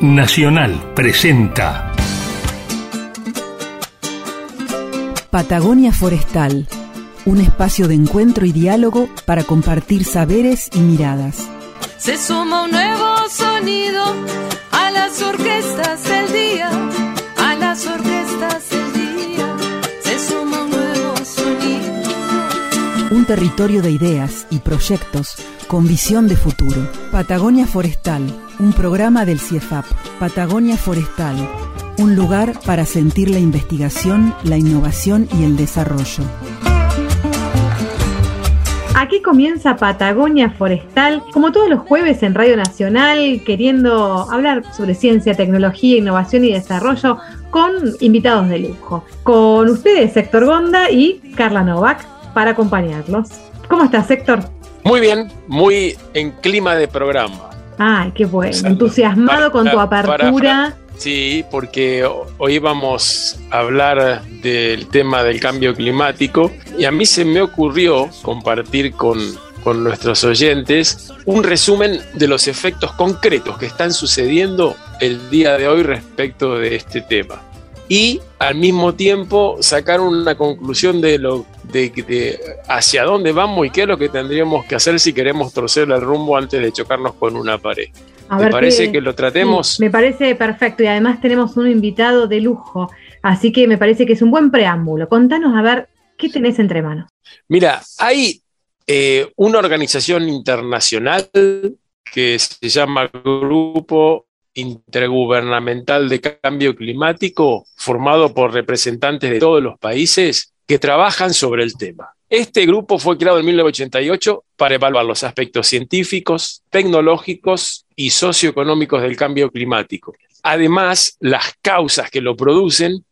Nacional presenta Patagonia Forestal, un espacio de encuentro y diálogo para compartir saberes y miradas. Se suma un nuevo sonido a las orquestas del día, a las orquestas Un territorio de ideas y proyectos con visión de futuro. Patagonia Forestal, un programa del CIEFAP. Patagonia Forestal, un lugar para sentir la investigación, la innovación y el desarrollo. Aquí comienza Patagonia Forestal, como todos los jueves en Radio Nacional, queriendo hablar sobre ciencia, tecnología, innovación y desarrollo con invitados de lujo. Con ustedes, Héctor Gonda y Carla Novak, para acompañarlos. ¿Cómo estás, Héctor? Muy bien, muy en clima de programa. Ay, qué bueno. Entusiasmado con tu apertura. sí, porque hoy vamos a hablar del tema del cambio climático y a mí se me ocurrió compartir con, con nuestros oyentes un resumen de los efectos concretos que están sucediendo el día de hoy respecto de este tema. Y al mismo tiempo sacar una conclusión de lo de, hacia dónde vamos y qué es lo que tendríamos que hacer si queremos torcer el rumbo antes de chocarnos con una pared. ¿Me parece que lo tratemos? me parece perfecto y además tenemos un invitado de lujo, así que me parece que es un buen preámbulo. Contanos a ver qué tenés entre manos. Mira, hay eh, una organización internacional que se llama Grupo Intergubernamental de Cambio Climático, formado por representantes de todos los países que trabajan sobre el tema. Este grupo fue creado en 1988 para evaluar los aspectos científicos, tecnológicos y socioeconómicos del cambio climático. Además, las causas que lo producen,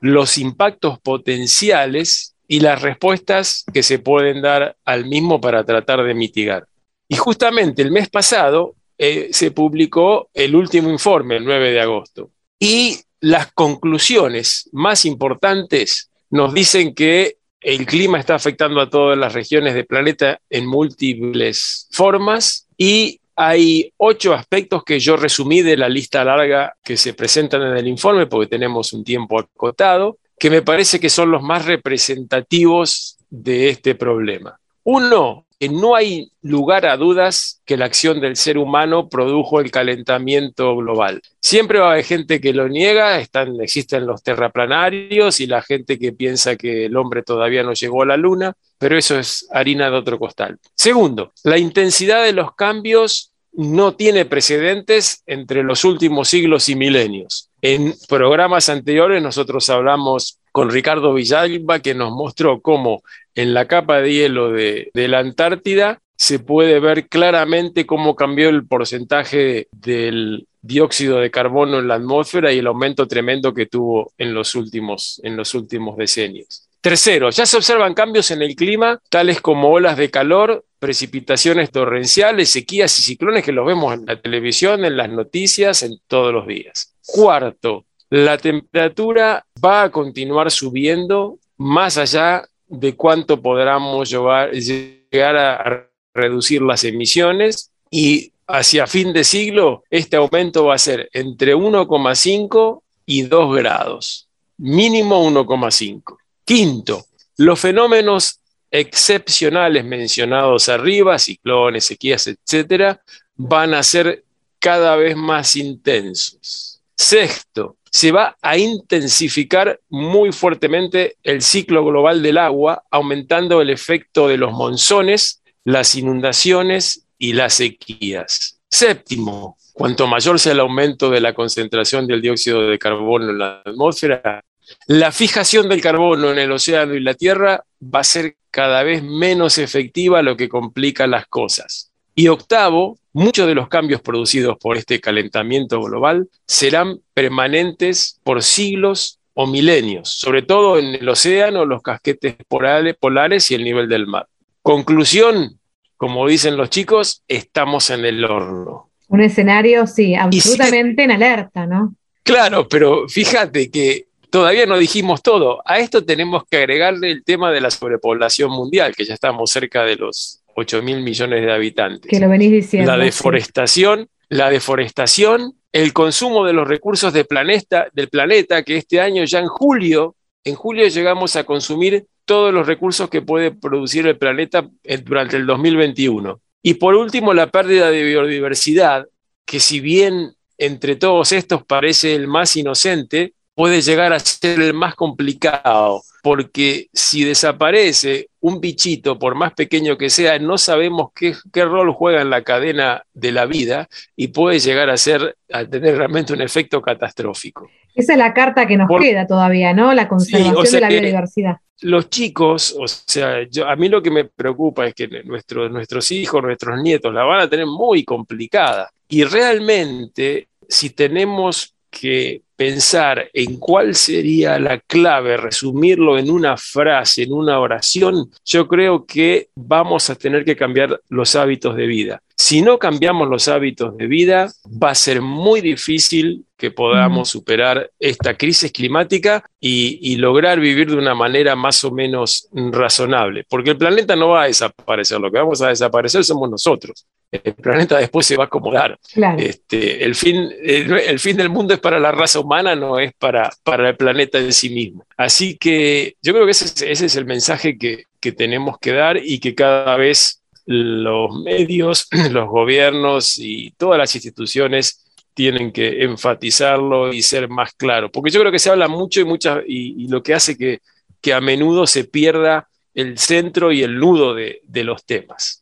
los impactos potenciales y las respuestas que se pueden dar al mismo para tratar de mitigar. Y justamente el mes pasado eh, se publicó el último informe, el 9 de agosto. Y las conclusiones más importantes nos dicen que el clima está afectando a todas las regiones del planeta en múltiples formas y hay ocho aspectos que yo resumí de la lista larga que se presentan en el informe porque tenemos un tiempo acotado, que me parece que son los más representativos de este problema. Uno, no hay lugar a dudas que la acción del ser humano produjo el calentamiento global. Siempre va a haber gente que lo niega, están, existen los terraplanarios y la gente que piensa que el hombre todavía no llegó a la luna, pero eso es harina de otro costal. Segundo, la intensidad de los cambios no tiene precedentes entre los últimos siglos y milenios. En programas anteriores nosotros hablamos con Ricardo Villalba que nos mostró cómo en la capa de hielo de, la Antártida se puede ver claramente cómo cambió el porcentaje del dióxido de carbono en la atmósfera y el aumento tremendo que tuvo en los últimos, en los últimos decenios. Tercero, ya se observan cambios en el clima, tales como olas de calor, precipitaciones torrenciales, sequías y ciclones que los vemos en la televisión, en las noticias, en todos los días. Cuarto, la temperatura va a continuar subiendo más allá de cuánto podamos llegar a reducir las emisiones y hacia fin de siglo este aumento va a ser entre 1,5 y 2 grados, mínimo 1,5. Quinto, los fenómenos excepcionales mencionados arriba, ciclones, sequías, etcétera, van a ser cada vez más intensos. Sexto, se va a intensificar muy fuertemente el ciclo global del agua, aumentando el efecto de los monzones, las inundaciones y las sequías. Séptimo, cuanto mayor sea el aumento de la concentración del dióxido de carbono en la atmósfera, la fijación del carbono en el océano y la tierra va a ser cada vez menos efectiva, lo que complica las cosas. Y octavo, muchos de los cambios producidos por este calentamiento global serán permanentes por siglos o milenios, sobre todo en el océano, los casquetes polares y el nivel del mar. Conclusión, como dicen los chicos, estamos en el horno. Un escenario, sí, absolutamente en alerta, ¿no? Claro, pero fíjate que todavía no dijimos todo. A esto tenemos que agregarle el tema de la sobrepoblación mundial, que ya estamos cerca de los 8 mil millones de habitantes. Que lo venís diciendo. La deforestación, la deforestación el consumo de los recursos del planeta, del planeta, que este año ya en julio, en julio llegamos a consumir todos los recursos que puede producir el planeta durante el 2021. Y por último, la pérdida de biodiversidad, que si bien entre todos estos parece el más inocente, puede llegar a ser el más complicado, porque si desaparece un bichito, por más pequeño que sea, no sabemos qué, rol juega en la cadena de la vida y puede llegar a ser, a tener realmente un efecto catastrófico. Esa es la carta que nos queda todavía, ¿no? La conservación de la biodiversidad. Los chicos, o sea, yo, a mí lo que me preocupa es que nuestros, nuestros hijos, nuestros nietos la van a tener muy complicada. Y realmente, si tenemos que pensar en cuál sería la clave, resumirlo en una frase, en una oración, yo creo que vamos a tener que cambiar los hábitos de vida. Si no cambiamos los hábitos de vida, va a ser muy difícil que podamos superar esta crisis climática y, lograr vivir de una manera más o menos razonable, porque el planeta no va a desaparecer, lo que vamos a desaparecer somos nosotros. El planeta después se va a acomodar. Este, el, fin, el, fin del mundo es para la raza humana, no es para, para el planeta en sí mismo. Así que yo creo que ese, ese es el mensaje que, que tenemos que dar y que cada vez los medios, los gobiernos y todas las instituciones tienen que enfatizarlo y ser más claro, porque yo creo que se habla mucho y, muchas, y, lo que hace que, que, a menudo se pierda el centro y el nudo de, de los temas.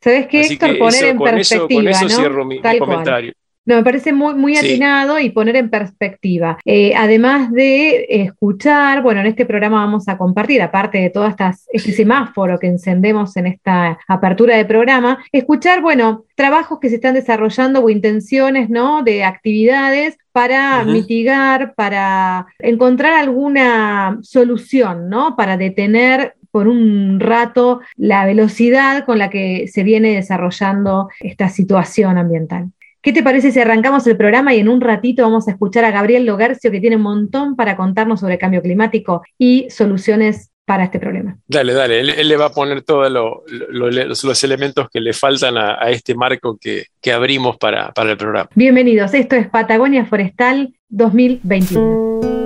¿Sabes qué, Héctor? Poner en perspectiva. Con eso, cierro mi, comentario. No, me parece muy, muy atinado y poner en perspectiva. Eh, además de escuchar, bueno, en este programa vamos a compartir, aparte de todo este semáforo que encendemos en esta apertura de programa, escuchar, bueno, trabajos que se están desarrollando o intenciones, ¿no? De actividades para mitigar, para encontrar alguna solución, ¿no? Para detener por un rato la velocidad con la que se viene desarrollando esta situación ambiental. ¿Qué te parece si arrancamos el programa y en un ratito vamos a escuchar a Gabriel Logercio que tiene un montón para contarnos sobre cambio climático y soluciones para este problema? Dale, dale, él, le va a poner todos los, elementos que le faltan a, este marco que, que abrimos para, para el programa. Bienvenidos, esto es Patagonia Forestal 2021.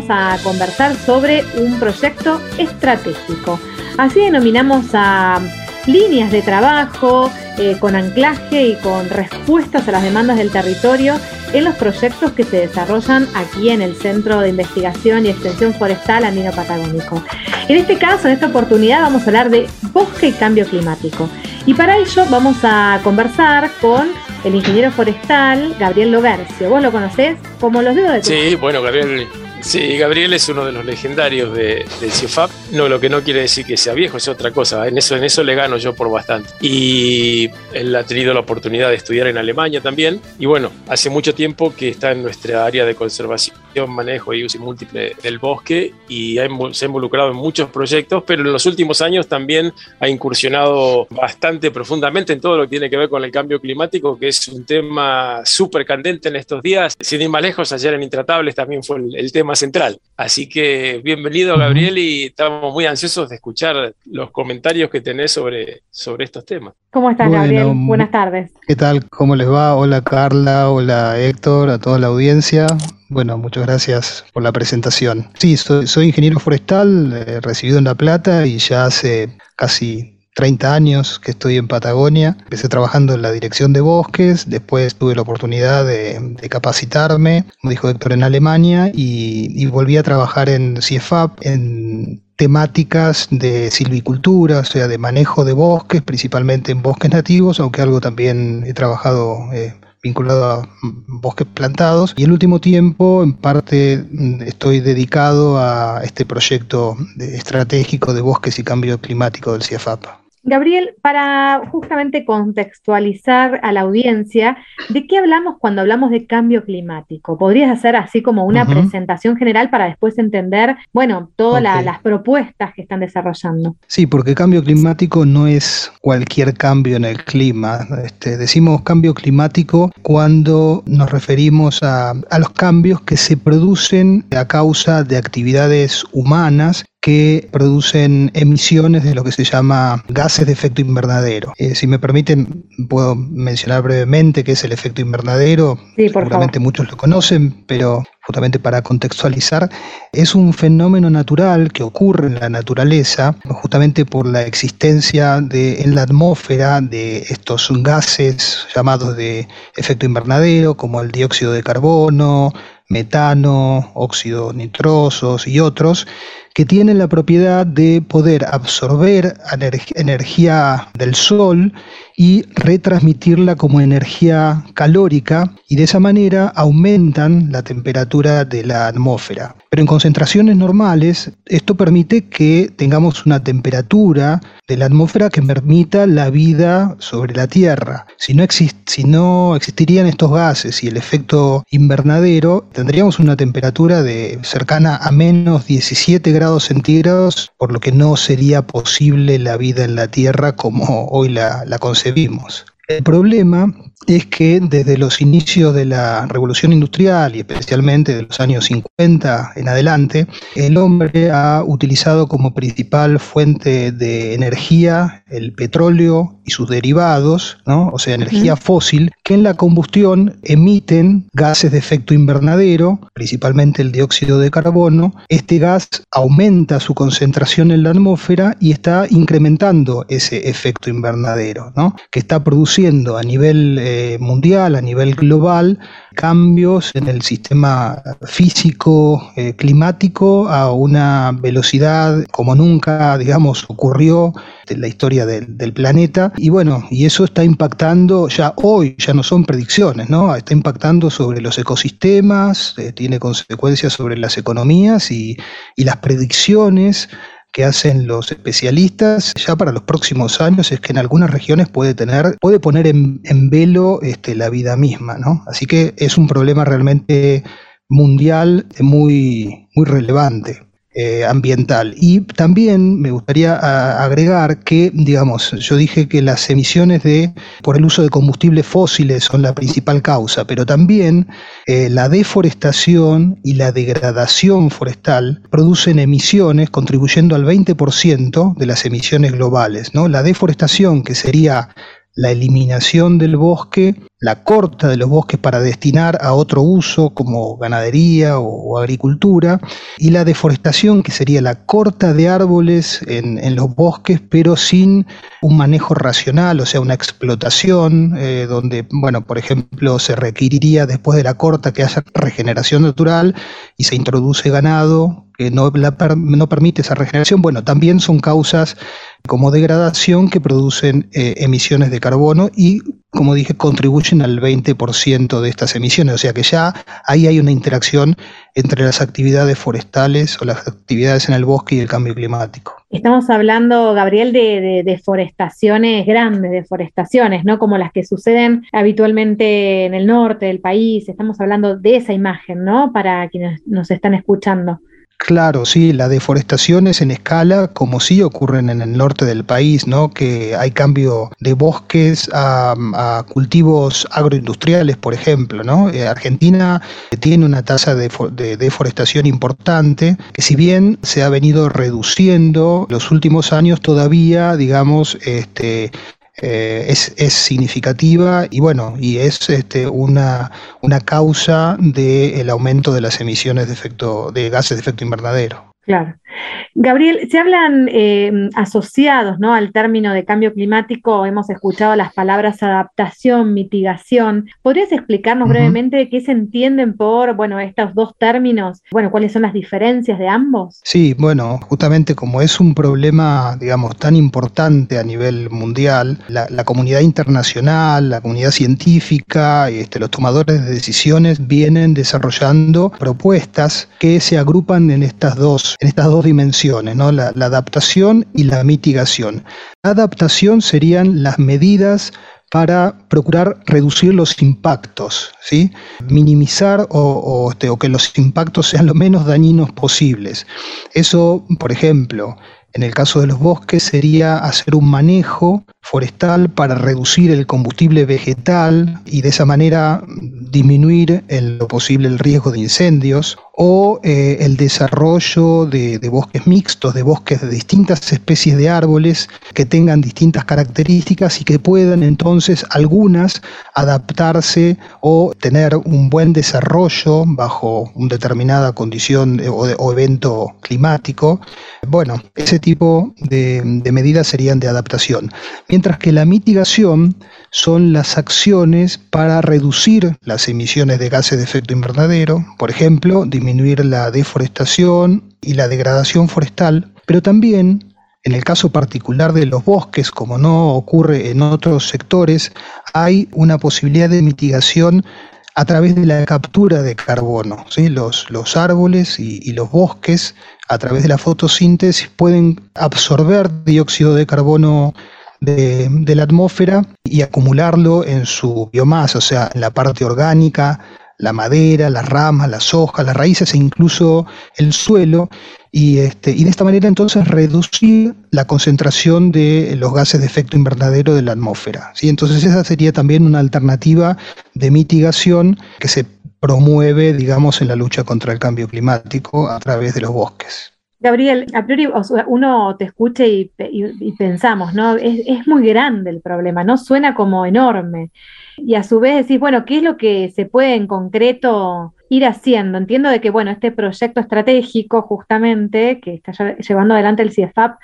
Vamos a conversar sobre un proyecto estratégico. Así denominamos a líneas de trabajo eh, con anclaje y con respuestas a las demandas del territorio en los proyectos que se desarrollan aquí en el Centro de Investigación y Extensión Forestal Andino Patagónico. En este caso, en esta oportunidad, vamos a hablar de bosque y cambio climático. Y para ello vamos a conversar con el ingeniero forestal Gabriel Logercio. ¿Vos lo conocés? Como los dedos de tu Sí, bueno, Gabriel Sí, Gabriel es uno de los legendarios de, del CIFAP. No, lo que no quiere decir que sea viejo, es otra cosa. En eso, en eso le gano yo por bastante. Y él ha tenido la oportunidad de estudiar en Alemania también. Y bueno, hace mucho tiempo que está en nuestra área de conservación, manejo y uso múltiple del bosque y se ha involucrado en muchos proyectos, pero en los últimos años también ha incursionado bastante profundamente en todo lo que tiene que ver con el cambio climático, que es un tema súper candente en estos días. Sin ir más lejos, ayer en Intratables también fue el tema central. Así que bienvenido Gabriel y estamos muy ansiosos de escuchar los comentarios que tenés sobre, sobre estos temas. ¿Cómo estás Gabriel? Buenas tardes. ¿Qué tal? ¿Cómo les va? Hola Carla, hola Héctor, a toda la audiencia. Bueno, muchas gracias por la presentación. Sí, soy, ingeniero forestal, eh, recibido en La Plata y ya hace casi 30 años que estoy en Patagonia. Empecé trabajando en la dirección de bosques, después tuve la oportunidad de, capacitarme, como dijo Héctor, en Alemania y, volví a trabajar en CIEFAP, en temáticas de silvicultura, o sea, de manejo de bosques, principalmente en bosques nativos, aunque algo también he trabajado eh, vinculado a bosques plantados. Y el último tiempo, en parte, estoy dedicado a este proyecto estratégico de bosques y cambio climático del CIEFAP. Gabriel, para justamente contextualizar a la audiencia, ¿de qué hablamos cuando hablamos de cambio climático? ¿Podrías hacer así como una presentación general para después entender, bueno, todas las propuestas que están desarrollando? Sí, porque cambio climático no es cualquier cambio en el clima. Este, decimos cambio climático cuando nos referimos a, a los cambios que se producen a causa de actividades humanas que producen emisiones de lo que se llama gases de efecto invernadero. Eh, si me permiten, puedo mencionar brevemente qué es el efecto invernadero. Sí, por Seguramente muchos lo conocen, pero justamente para contextualizar, es un fenómeno natural que ocurre en la naturaleza, justamente por la existencia de, en la atmósfera de estos gases llamados de efecto invernadero, como el dióxido de carbono, metano, óxido nitrosos y otros, que tienen la propiedad de poder absorber energía del sol y retransmitirla como energía calórica y de esa manera aumentan la temperatura de la atmósfera. Pero en concentraciones normales esto permite que tengamos una temperatura de la atmósfera que permita la vida sobre la Tierra. Si no, existirían estos gases y el efecto invernadero, tendríamos una temperatura de cercana a menos 17 grados centígrados, por lo que no sería posible la vida en la Tierra como hoy la, la concebimos. El problema es que desde los inicios de la revolución industrial y especialmente de los años 50 en adelante, el hombre ha utilizado como principal fuente de energía el petróleo y sus derivados, o sea, energía fósil, que en la combustión emiten gases de efecto invernadero, principalmente el dióxido de carbono. Este gas aumenta su concentración en la atmósfera y está incrementando ese efecto invernadero, que está produciendo a nivel eh, mundial, a nivel global, cambios en el sistema físico eh, climático a una velocidad como nunca, digamos, ocurrió en la historia del, planeta. Y bueno, y eso está impactando ya hoy, ya no son predicciones, ¿no? Está impactando sobre los ecosistemas, eh, tiene consecuencias sobre las economías y, y las predicciones que hacen los especialistas ya para los próximos años es que en algunas regiones puede tener, puede poner en, velo este, la vida misma, ¿no? Así que es un problema realmente mundial muy, muy relevante. Eh, ambiental. Y también me gustaría agregar que, digamos, yo dije que las emisiones de por el uso de combustibles fósiles son la principal causa, pero también eh, la deforestación y la degradación forestal producen emisiones contribuyendo al 20% de las emisiones globales. ¿no? La deforestación, que sería la eliminación del bosque, la corta de los bosques para destinar a otro uso como ganadería o, agricultura, y la deforestación, que sería la corta de árboles en, los bosques, pero sin un manejo racional, o sea, una explotación, eh, donde, bueno, por ejemplo, se requeriría después de la corta que haya regeneración natural y se introduce ganado que no, no permite esa regeneración, bueno, también son causas como degradación que producen eh, emisiones de carbono y, como dije, contribuyen al 20% de estas emisiones. O sea que ya ahí hay una interacción entre las actividades forestales o las actividades en el bosque y el cambio climático. Estamos hablando, Gabriel, de, deforestaciones grandes, deforestaciones, ¿no? Como las que suceden habitualmente en el norte del país. Estamos hablando de esa imagen, ¿no? Para quienes nos están escuchando. Claro, sí, la deforestación es en escala, como sí ocurren en el norte del país, ¿no? Que hay cambio de bosques a, cultivos agroindustriales, por ejemplo, ¿no? Eh, Argentina tiene una tasa de, de, deforestación importante, que si bien se ha venido reduciendo los últimos años, todavía, digamos, este, eh, es, es, significativa y bueno, y es este, una, una causa del aumento de las emisiones de, efecto, de gases de efecto invernadero. Claro. Gabriel, se hablan eh, asociados ¿no? al término de cambio climático, hemos escuchado las palabras adaptación, mitigación. ¿Podrías explicarnos brevemente qué se entienden por bueno, estos dos términos? Bueno, ¿cuáles son las diferencias de ambos? Sí, bueno, justamente como es un problema, digamos, tan importante a nivel mundial, la, comunidad internacional, la comunidad científica, este, los tomadores de decisiones vienen desarrollando propuestas que se agrupan en estas dos, en estas dos dimensiones, ¿no? la, adaptación y la mitigación. La adaptación serían las medidas para procurar reducir los impactos, ¿sí? minimizar este, o, que los impactos sean lo menos dañinos posibles. Eso, por ejemplo, en el caso de los bosques sería hacer un manejo forestal para reducir el combustible vegetal y de esa manera disminuir en lo posible el riesgo de incendios o eh, el desarrollo de, bosques mixtos, de bosques de distintas especies de árboles que tengan distintas características y que puedan entonces algunas adaptarse o tener un buen desarrollo bajo una determinada condición o, evento climático. Bueno, ese tipo de medidas serían de adaptación. Mientras que la mitigación son las acciones para reducir las emisiones de gases de efecto invernadero, por ejemplo, disminuir la deforestación y la degradación forestal, pero también en el caso particular de los bosques, como no ocurre en otros sectores, hay una posibilidad de mitigación a través de la captura de carbono. Los, árboles y, los bosques, a través de la fotosíntesis, pueden absorber dióxido de carbono de, la atmósfera y acumularlo en su biomasa, o sea, en la parte orgánica, la madera, las ramas, las hojas, las raíces e incluso el suelo, y, este, y de esta manera entonces reducir la concentración de los gases de efecto invernadero de la atmósfera. ¿sí? Entonces esa sería también una alternativa de mitigación que se promueve, digamos, en la lucha contra el cambio climático a través de los bosques. Gabriel, a priori uno te escucha y, pensamos, ¿no? Es, muy grande el problema, ¿no? Suena como enorme. Y a su vez decís, bueno, ¿qué es lo que se puede en concreto ir haciendo? Entiendo de que, bueno, este proyecto estratégico justamente que está llevando adelante el CIEFAP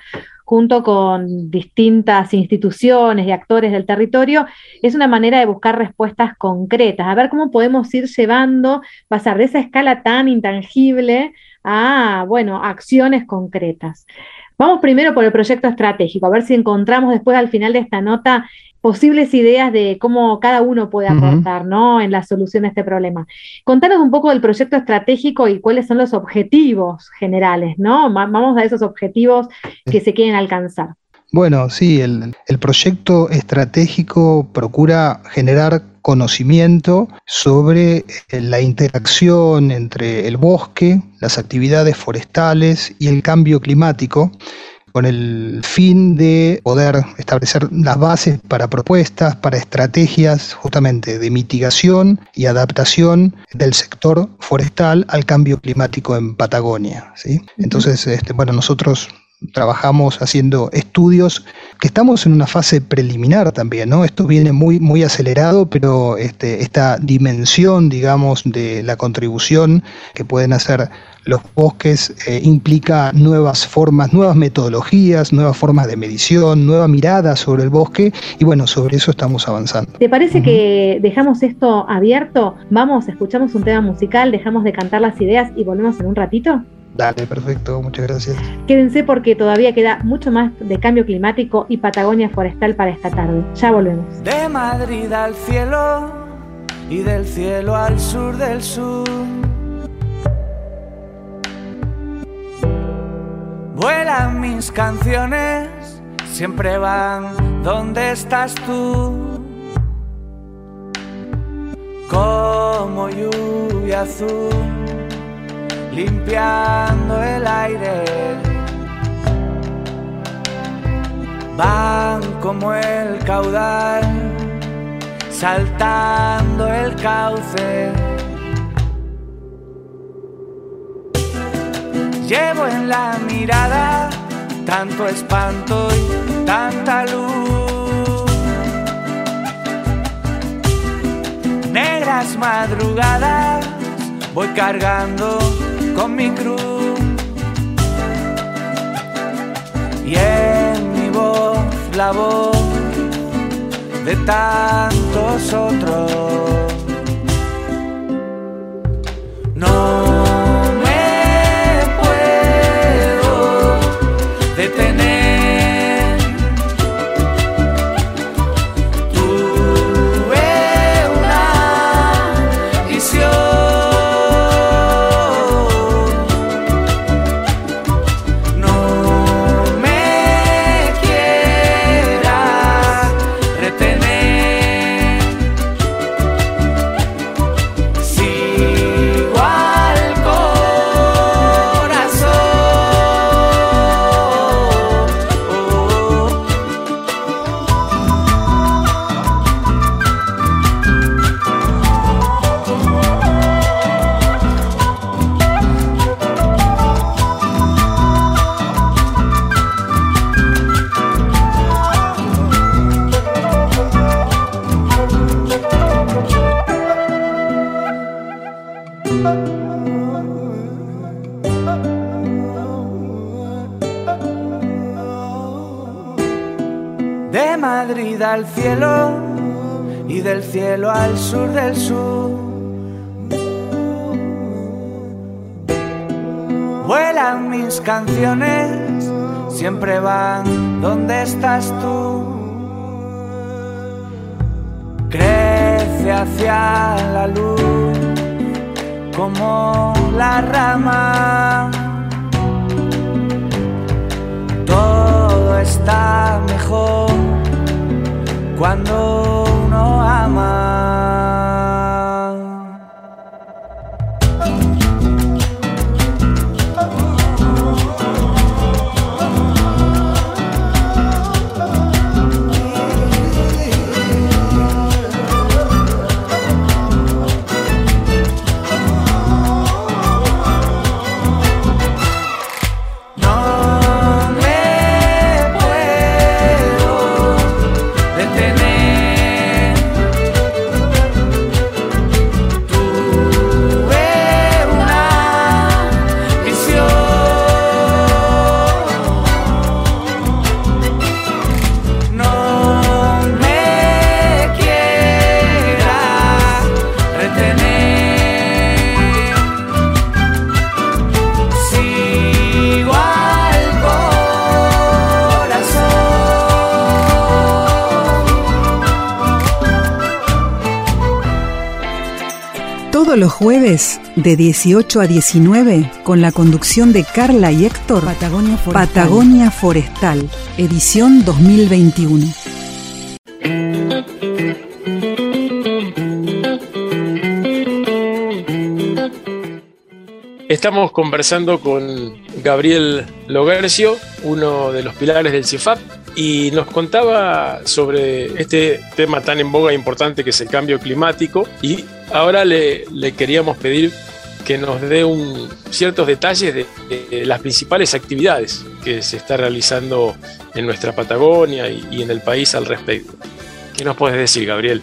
junto con distintas instituciones y actores del territorio, es una manera de buscar respuestas concretas, a ver cómo podemos ir llevando, pasar de esa escala tan intangible a, bueno, acciones concretas. Vamos primero por el proyecto estratégico, a ver si encontramos después al final de esta nota posibles ideas de cómo cada uno puede aportar ¿no? en la solución de este problema. Contanos un poco del proyecto estratégico y cuáles son los objetivos generales, ¿no? Vamos a esos objetivos que se quieren alcanzar. Bueno, sí, el, proyecto estratégico procura generar conocimiento sobre eh, la interacción entre el bosque, las actividades forestales y el cambio climático con el fin de poder establecer las bases para propuestas, para estrategias justamente de mitigación y adaptación del sector forestal al cambio climático en Patagonia. ¿sí? Entonces, este, bueno, nosotros trabajamos haciendo estudios que estamos en una fase preliminar también, ¿no? Esto viene muy, muy acelerado, pero este, esta dimensión, digamos, de la contribución que pueden hacer los bosques eh, implica nuevas formas, nuevas metodologías, nuevas formas de medición, nueva mirada sobre el bosque y bueno, sobre eso estamos avanzando. ¿Te parece que dejamos esto abierto? Vamos, escuchamos un tema musical, dejamos de cantar las ideas y volvemos en un ratito. Dale, perfecto, muchas gracias. Quédense porque todavía queda mucho más de cambio climático y Patagonia forestal para esta tarde. Ya volvemos. De Madrid al cielo y del cielo al sur del sur. Vuelan mis canciones, siempre van donde estás tú. Como lluvia azul limpiando el aire. Van como el caudal, saltando el cauce. Llevo en la mirada tanto espanto y tanta luz. Negras madrugadas voy cargando con mi cruz. Y en mi voz la voz de tantos otros. Al sur del sur. Vuelan mis canciones, siempre van donde estás tú. Crece hacia la luz como la rama. Todo está mejor cuando los jueves de 18 a 19 con la conducción de Carla y Héctor Patagonia Forestal, Patagonia Forestal edición 2021. Estamos conversando con Gabriel Logercio, uno de los pilares del CIFAP, y nos contaba sobre este tema tan en boga e importante que es el cambio climático y ahora le, queríamos pedir que nos dé ciertos detalles de, las principales actividades que se está realizando en nuestra Patagonia y, en el país al respecto. ¿Qué nos puedes decir, Gabriel?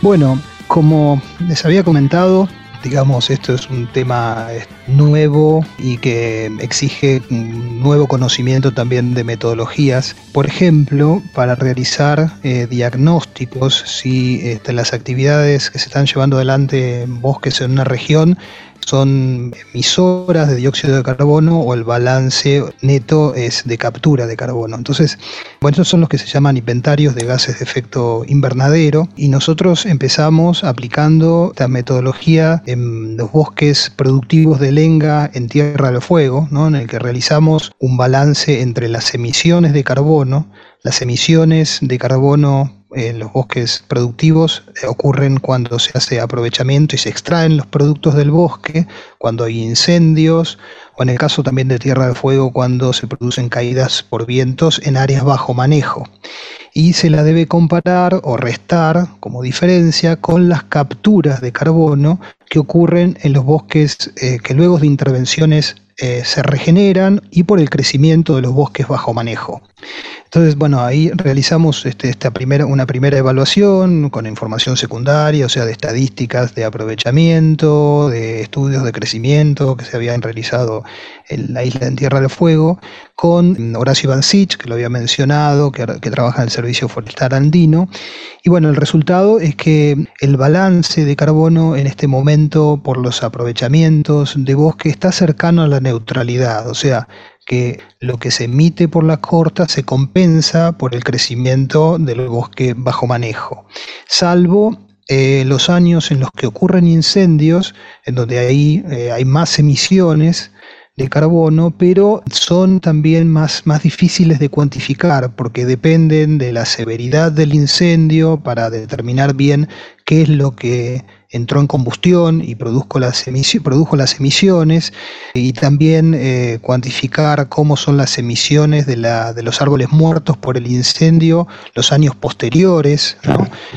Bueno, como les había comentado, digamos, esto es un tema nuevo y que exige nuevo conocimiento también de metodologías. Por ejemplo, para realizar eh, diagnósticos, si este, las actividades que se están llevando adelante en bosques en una región son emisoras de dióxido de carbono o el balance neto es de captura de carbono. Entonces, bueno, estos son los que se llaman inventarios de gases de efecto invernadero y nosotros empezamos aplicando esta metodología en los bosques productivos de lenga en Tierra del Fuego, ¿no? en el que realizamos un balance entre las emisiones de carbono, las emisiones de carbono en los bosques productivos eh, ocurren cuando se hace aprovechamiento y se extraen los productos del bosque, cuando hay incendios, o en el caso también de Tierra del Fuego, cuando se producen caídas por vientos en áreas bajo manejo. Y se la debe comparar o restar como diferencia con las capturas de carbono que ocurren en los bosques eh, que luego de intervenciones eh, se regeneran y por el crecimiento de los bosques bajo manejo. Entonces, bueno, ahí realizamos este, esta primera, una primera evaluación con información secundaria, o sea, de estadísticas de aprovechamiento, de estudios de crecimiento que se habían realizado en la isla en Tierra del Fuego, con Horacio Bancich, que lo había mencionado, que, que trabaja en el Servicio Forestal Andino. Y bueno, el resultado es que el balance de carbono en este momento por los aprovechamientos de bosque está cercano a la neutralidad, o sea, que lo que se emite por la corta se compensa por el crecimiento del bosque bajo manejo, salvo eh, los años en los que ocurren incendios, en donde ahí eh, hay más emisiones de carbono, pero son también más, más difíciles de cuantificar porque dependen de la severidad del incendio para determinar bien qué es lo que entró en combustión y produjo las, produjo las emisiones y también eh, cuantificar cómo son las emisiones de, la, de, los árboles muertos por el incendio los años posteriores.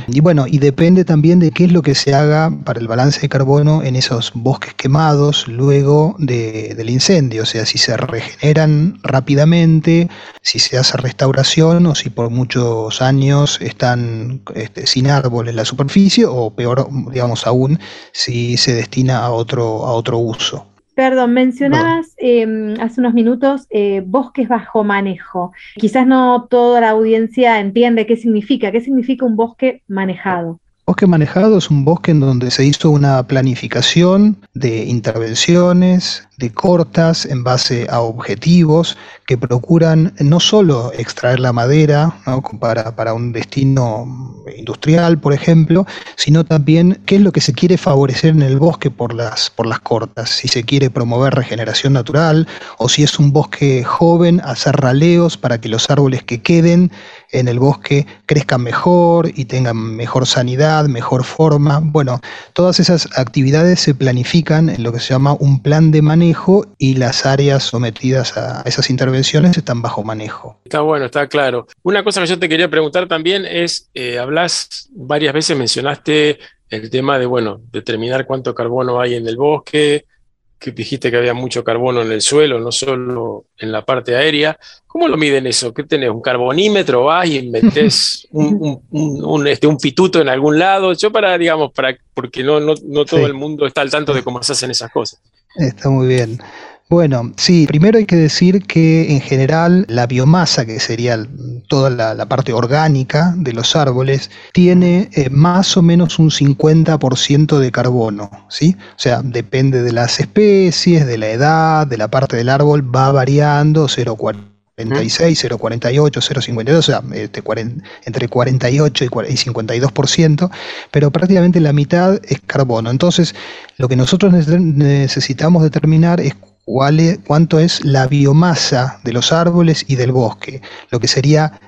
Y bueno, y depende también de qué es lo que se haga para el balance de carbono en esos bosques quemados luego del incendio, o sea, si se regeneran rápidamente, si se hace restauración o si por muchos años están este, sin árbol en la superficie o peor, digamos, aún si se destina a otro, a otro uso. Perdón, mencionabas em, hace unos minutos eh, bosques bajo manejo. Quizás no toda la audiencia entiende qué significa, qué significa un bosque manejado. Bosque manejado es un bosque en donde se hizo una planificación de intervenciones, de cortas en base a objetivos que procuran no solo extraer la madera para, para, un destino industrial, por ejemplo, sino también qué es lo que se quiere favorecer en el bosque por las, por las cortas, si se quiere promover regeneración natural o si es un bosque joven, hacer raleos para que los árboles que queden en el bosque crezcan mejor y tengan mejor sanidad, mejor forma. Bueno, todas esas actividades se planifican en lo que se llama un plan de manejo y las áreas sometidas a esas intervenciones están bajo manejo. Está bueno, está claro. Una cosa que yo te quería preguntar también es, eh, hablas varias veces, mencionaste el tema de, bueno, determinar cuánto carbono hay en el bosque, que dijiste que había mucho carbono en el suelo, no solo en la parte aérea. ¿Cómo lo miden eso? ¿Qué tenés? ¿Un carbonímetro? ¿Vas y metés un, un, este, un, pituto en algún lado? Yo para, digamos, para, porque no, no, no todo el mundo está al tanto de cómo se hacen esas cosas. Está muy bien. Bueno, sí, primero hay que decir que en general la biomasa, que sería toda la, parte orgánica de los árboles, tiene eh, más o menos un 50% de carbono, ¿sí? O sea, depende de las especies, de la edad, de la parte del árbol, va variando 0,40 0,46, 0,48, 0,52, o sea, este, entre 48 y 52%, pero prácticamente la mitad es carbono. Entonces, lo que nosotros necesitamos determinar es, cuánto es la biomasa de los árboles y del bosque, lo que sería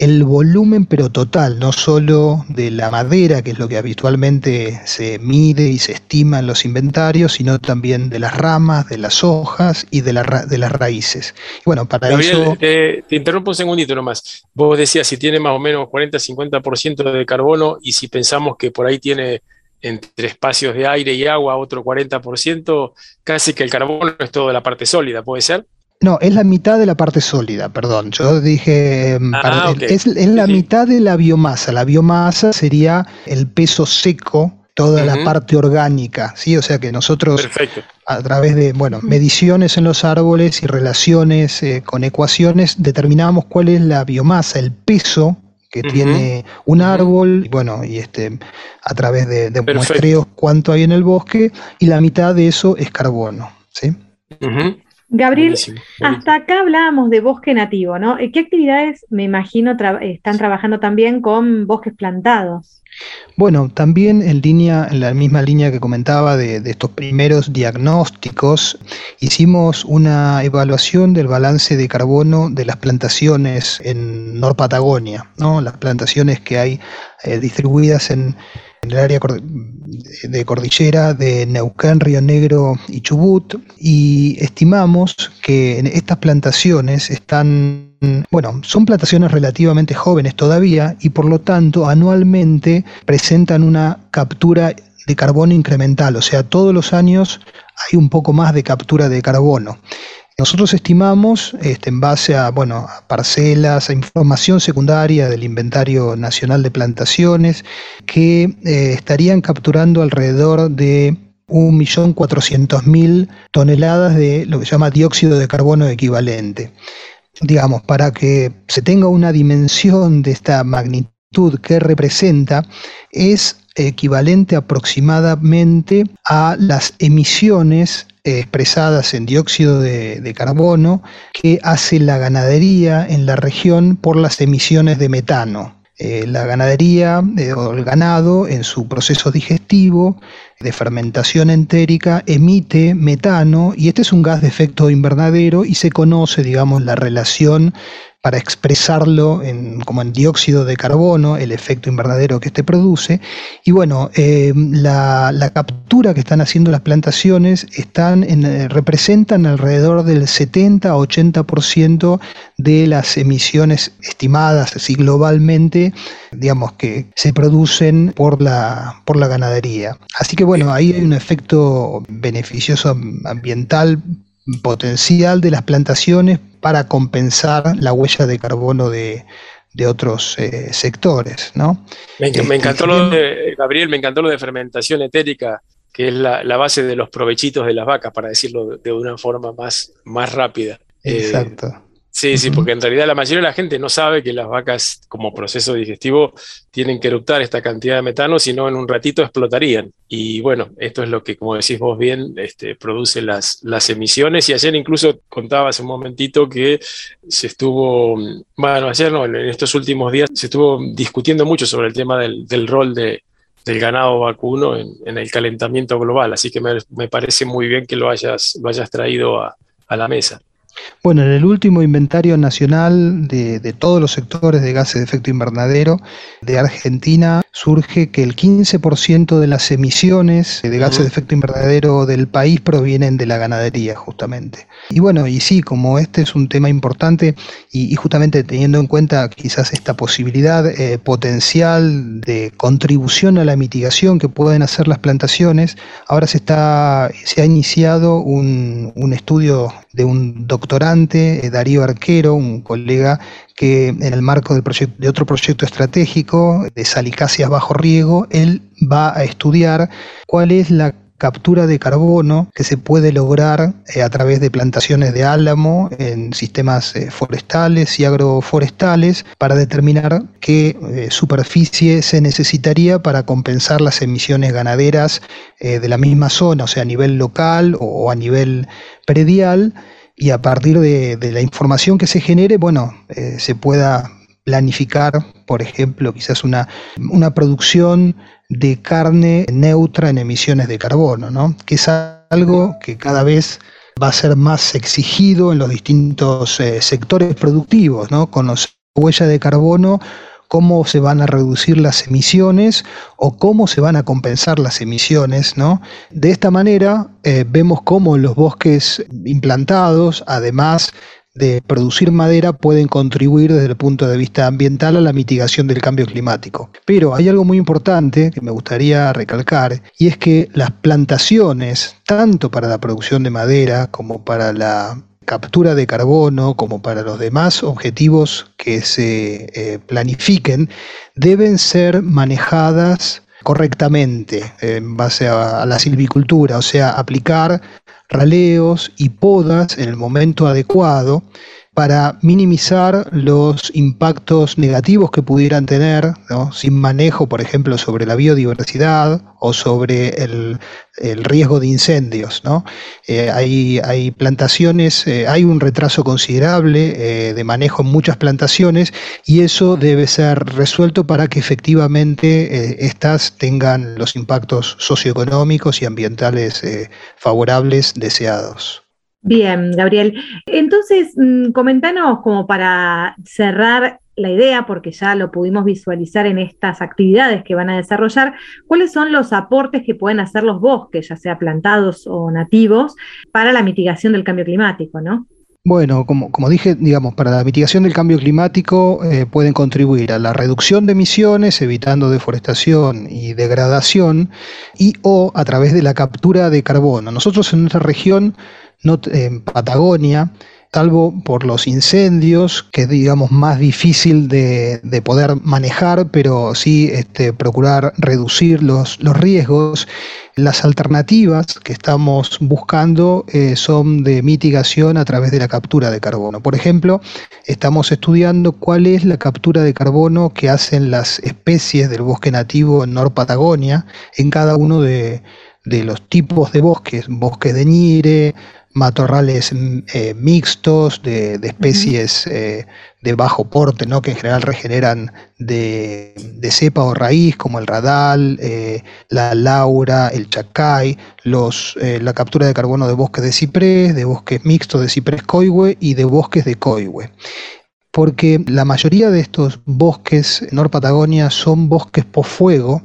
el volumen pero total, no solo de la madera, que es lo que habitualmente se mide y se estima en los inventarios, sino también de las ramas, de las hojas y de, de las raíces. Bueno, para eso... te interrumpo un segundito nomás. Vos decías si tiene más o menos 40-50% de carbono y si pensamos que por ahí tiene entre espacios de aire y agua otro 40%, casi que el carbono es toda la parte sólida, ¿puede ser? No, es la mitad de la parte sólida, perdón. Yo dije, mm, ah, es, la mitad de la biomasa. La biomasa sería el peso seco, toda la parte orgánica, ¿sí? O sea que nosotros a través de, bueno, mediciones en los árboles y relaciones eh, con ecuaciones determinamos cuál es la biomasa, el peso que tiene un árbol, y bueno, y este, a través de, muestreos cuánto hay en el bosque, y la mitad de eso es carbono, ¿sí? Gabriel, hasta acá hablábamos de bosque nativo, ¿no? ¿Qué actividades, me imagino, están trabajando también con bosques plantados? Bueno, también en línea, en la misma línea que comentaba de, estos primeros diagnósticos, hicimos una evaluación del balance de carbono de las plantaciones en Nor Patagonia, ¿no? Las plantaciones que hay eh, distribuidas en, en el área de cordillera de Neuquén, Río Negro y Chubut, y estimamos que estas plantaciones están, bueno, son plantaciones relativamente jóvenes todavía y por lo tanto anualmente presentan una captura de carbono incremental, o sea, todos los años hay un poco más de captura de carbono. Nosotros estimamos, este, en base a, bueno, parcelas, a información secundaria del Inventario Nacional de Plantaciones, que eh, estarían capturando alrededor de 1.400.000 toneladas de lo que se llama dióxido de carbono equivalente. Digamos, para que se tenga una dimensión de esta magnitud que representa, es equivalente aproximadamente a las emisiones expresadas en dióxido de, carbono que hace la ganadería en la región por las emisiones de metano. Eh, la ganadería eh, o el ganado en su proceso digestivo de fermentación entérica emite metano y este es un gas de efecto invernadero y se conoce, digamos, la relación para expresarlo en, como en dióxido de carbono, el efecto invernadero que este produce. Y bueno, eh, la, captura que están haciendo las plantaciones están en, eh, representan alrededor del 70-80% de las emisiones estimadas así globalmente, digamos que se producen por la, por la ganadería. Así que bueno, ahí hay un efecto beneficioso ambiental potencial de las plantaciones para compensar la huella de carbono de, otros eh, sectores. ¿no? Me, este, encantó lo de, Gabriel, me encantó lo de fermentación etérica, que es la, base de los provechitos de las vacas, para decirlo de una forma más, más rápida. Eh, Exacto. Sí, sí, porque en realidad la mayoría de la gente no sabe que las vacas como proceso digestivo tienen que eructar esta cantidad de metano, sino en un ratito explotarían. Y bueno, esto es lo que, como decís vos bien, este, produce las, las emisiones. Y ayer incluso contaba hace un momentito que se estuvo, bueno, ayer no, en estos últimos días se estuvo discutiendo mucho sobre el tema del, rol de, del ganado vacuno en, el calentamiento global. Así que me, parece muy bien que lo hayas, lo hayas traído a la mesa. Bueno, en el último inventario nacional de, todos los sectores de gases de efecto invernadero de Argentina surge que el 15% de las emisiones de gases de efecto invernadero del país provienen de la ganadería, justamente. Y bueno, y sí, como este es un tema importante y, justamente teniendo en cuenta quizás esta posibilidad eh, potencial de contribución a la mitigación que pueden hacer las plantaciones, ahora se, está, se ha iniciado un, un estudio de un doctorante, eh, Darío Arquero, un colega que en el marco de otro proyecto estratégico de salicáceas bajo riego, él va a estudiar cuál es la captura de carbono que se puede lograr eh, a través de plantaciones de álamo en sistemas eh, forestales y agroforestales para determinar qué superficie se necesitaría para compensar las emisiones ganaderas de la misma zona, o sea, a nivel local o a nivel predial. Y a partir de, la información que se genere, bueno, eh, se pueda planificar, por ejemplo, quizás una, una producción de carne neutra en emisiones de carbono, ¿no? que es algo que cada vez va a ser más exigido en los distintos eh, sectores productivos, ¿no? conocer huella de carbono cómo se van a reducir las emisiones o cómo se van a compensar las emisiones. ¿no? De esta manera eh, vemos cómo los bosques implantados, además de producir madera, pueden contribuir desde el punto de vista ambiental a la mitigación del cambio climático. Pero hay algo muy importante que me gustaría recalcar, y es que las plantaciones, tanto para la producción de madera como para la captura de carbono como para los demás objetivos que se eh, planifiquen deben ser manejadas correctamente en base a, la silvicultura, o sea, aplicar raleos y podas en el momento adecuado para minimizar los impactos negativos que pudieran tener, sin manejo, por ejemplo, sobre la biodiversidad o sobre el, riesgo de incendios. Eh, hay, plantaciones, eh, hay un retraso considerable eh, de manejo en muchas plantaciones y eso debe ser resuelto para que efectivamente éstas tengan los impactos socioeconómicos y ambientales favorables deseados. Bien, Gabriel. Entonces, mm, comentanos como para cerrar la idea, porque ya lo pudimos visualizar en estas actividades que van a desarrollar, cuáles son los aportes que pueden hacer los bosques, ya sea plantados o nativos, para la mitigación del cambio climático, ¿no? Bueno, como, como, dije, digamos, para la mitigación del cambio climático eh, pueden contribuir a la reducción de emisiones, evitando deforestación y degradación, y o a través de la captura de carbono. Nosotros en nuestra región, en Patagonia, salvo por los incendios, que es digamos más difícil de, poder manejar, pero sí este, procurar reducir los, los riesgos. Las alternativas que estamos buscando eh, son de mitigación a través de la captura de carbono. Por ejemplo, estamos estudiando cuál es la captura de carbono que hacen las especies del bosque nativo en Nor Patagonia en cada uno de, de los tipos de bosques, bosques de Nire, matorrales mm, eh, mixtos de, especies eh, de bajo porte, ¿no? que en general regeneran de, cepa o raíz, como el radal, eh, la laura, el chacay, los, la captura de carbono de bosques de ciprés, de bosques mixtos de ciprés coihue y de bosques de coihue porque la mayoría de estos bosques en Nor Patagonia son bosques por fuego